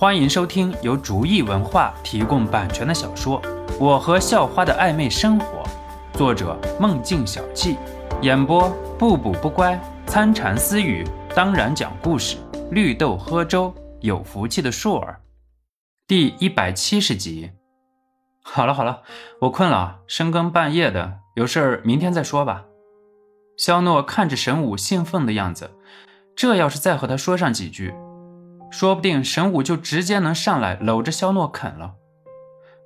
欢迎收听由竹意文化提供版权的小说《我和校花的暧昧生活》，作者梦境小憩，演播不补不乖、参禅私语，当然讲故事，绿豆喝粥，有福气的硕儿，第一百七十集。好了好了，我困了，深更半夜的，有事儿明天再说吧。肖诺看着神武兴奋的样子，这要是再和他说上几句，说不定神武就直接能上来搂着肖诺啃了。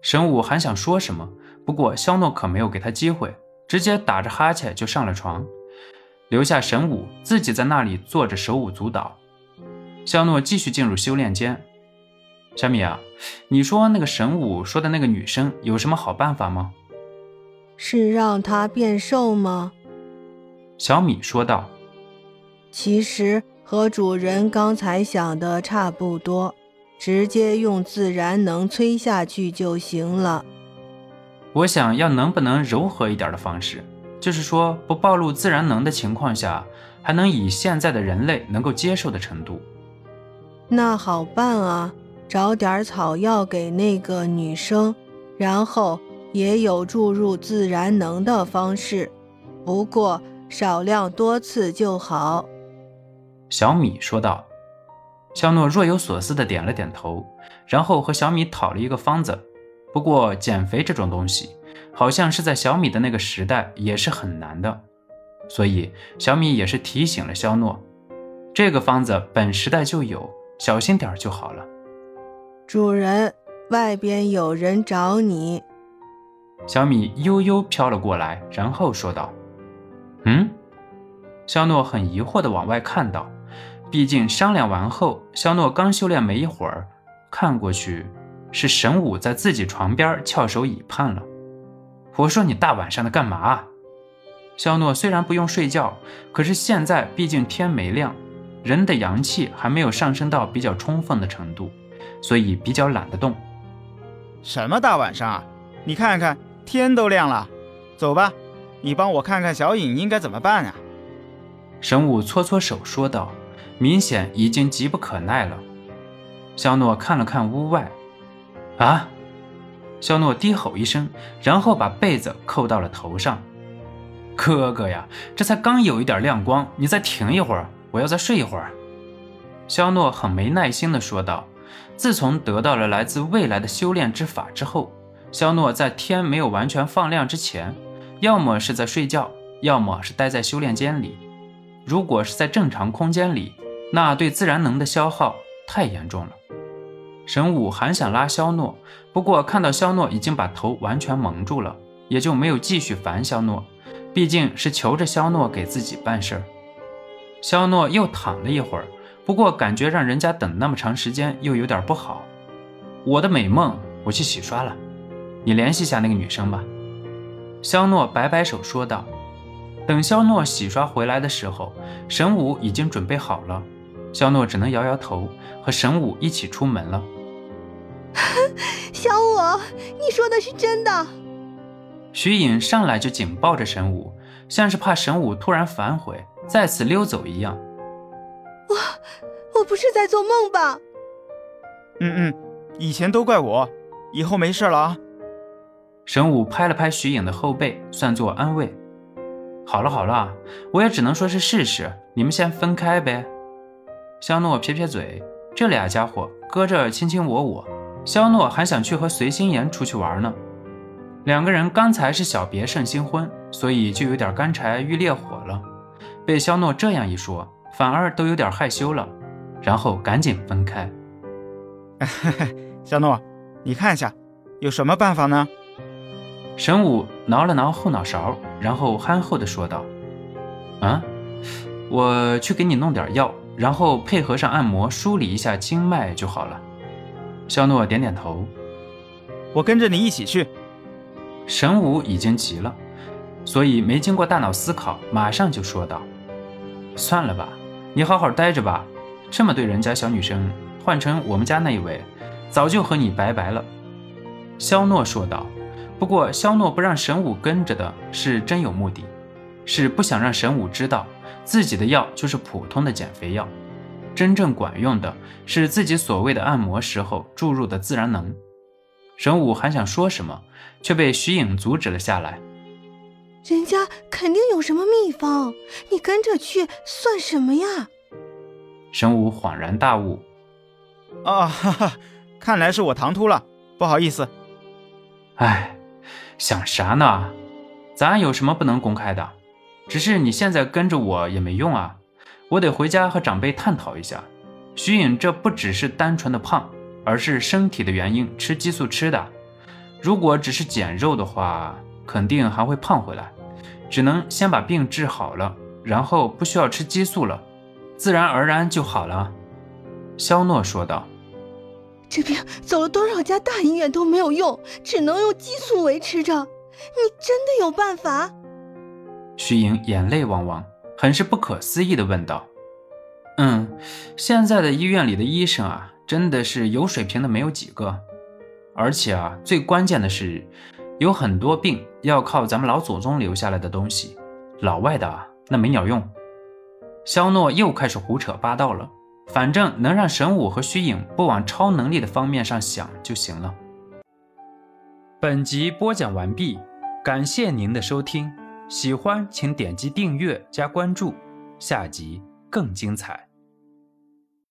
神武还想说什么，不过肖诺可没有给他机会，直接打着哈欠就上了床，留下神武自己在那里坐着手舞足蹈。肖诺继续进入修炼间。小米啊，你说那个神武说的那个女生有什么好办法吗？是让她变瘦吗？小米说道：“其实和主人刚才想的差不多，直接用自然能催下去就行了。我想要能不能柔和一点的方式，就是说不暴露自然能的情况下，还能以现在的人类能够接受的程度。那好办啊，找点草药给那个女生，然后也有注入自然能的方式。不过。”少量多次就好，小米说道。肖诺若有所思地点了点头，然后和小米讨了一个方子。不过减肥这种东西，好像是在小米的那个时代也是很难的，所以小米也是提醒了肖诺，这个方子本时代就有，小心点就好了。主人，外边有人找你。小米悠悠飘了过来，然后说道。嗯，肖诺很疑惑地往外看到，毕竟商量完后，肖诺刚修炼没一会儿，看过去是神武在自己床边翘首以盼了。我说你大晚上的干嘛？肖诺虽然不用睡觉，可是现在毕竟天没亮，人的阳气还没有上升到比较充分的程度，所以比较懒得动。什么大晚上啊？你看看天都亮了，走吧。你帮我看看小影应该怎么办啊？神武搓搓手说道，明显已经急不可耐了。肖诺看了看屋外，啊！肖诺低吼一声，然后把被子扣到了头上。哥哥呀，这才刚有一点亮光，你再停一会儿，我要再睡一会儿。肖诺很没耐心地说道。自从得到了来自未来的修炼之法之后，肖诺在天没有完全放亮之前。要么是在睡觉，要么是待在修炼间里。如果是在正常空间里，那对自然能的消耗太严重了。神武还想拉肖诺，不过看到肖诺已经把头完全蒙住了，也就没有继续烦肖诺。毕竟是求着肖诺给自己办事儿。肖诺又躺了一会儿，不过感觉让人家等那么长时间又有点不好。我的美梦，我去洗刷了，你联系一下那个女生吧。肖诺摆摆手说道：“等肖诺洗刷回来的时候，神武已经准备好了。肖诺只能摇摇头，和神武一起出门了。”小五，你说的是真的？徐颖上来就紧抱着神武，像是怕神武突然反悔，再次溜走一样。我我不是在做梦吧？嗯嗯，以前都怪我，以后没事了啊。神武拍了拍徐颖的后背，算作安慰。好了好了，我也只能说是试试，你们先分开呗。肖诺撇撇嘴，这俩家伙搁这卿卿我我，肖诺还想去和随心言出去玩呢。两个人刚才是小别胜新婚，所以就有点干柴遇烈火了。被肖诺这样一说，反而都有点害羞了，然后赶紧分开。肖诺，你看一下，有什么办法呢？神武挠了挠后脑勺，然后憨厚地说道：“啊，我去给你弄点药，然后配合上按摩梳理一下经脉就好了。”肖诺点点头：“我跟着你一起去。”神武已经急了，所以没经过大脑思考，马上就说道：“算了吧，你好好待着吧。这么对人家小女生，换成我们家那一位，早就和你拜拜了。”肖诺说道。不过，肖诺不让神武跟着的是真有目的，是不想让神武知道自己的药就是普通的减肥药。真正管用的是自己所谓的按摩时候注入的自然能。神武还想说什么，却被徐颖阻止了下来。人家肯定有什么秘方，你跟着去算什么呀？神武恍然大悟。啊哈哈，看来是我唐突了，不好意思。哎，想啥呢？咱有什么不能公开的？只是你现在跟着我也没用啊，我得回家和长辈探讨一下。徐颖这不只是单纯的胖，而是身体的原因，吃激素吃的。如果只是减肉的话，肯定还会胖回来。只能先把病治好了，然后不需要吃激素了，自然而然就好了。肖诺说道：“这病走了多少家大医院都没有用，只能用激素维持着。你真的有办法？”徐莹眼泪汪汪，很是不可思议地问道：“嗯，现在的医院里的医生啊，真的是有水平的没有几个，而且啊，最关键的是，有很多病要靠咱们老祖宗留下来的东西，老外的啊那没鸟用。”肖诺又开始胡扯八道了。反正能让神武和虚影不往超能力的方面上想就行了。本集播讲完毕，感谢您的收听，喜欢请点击订阅加关注，下集更精彩。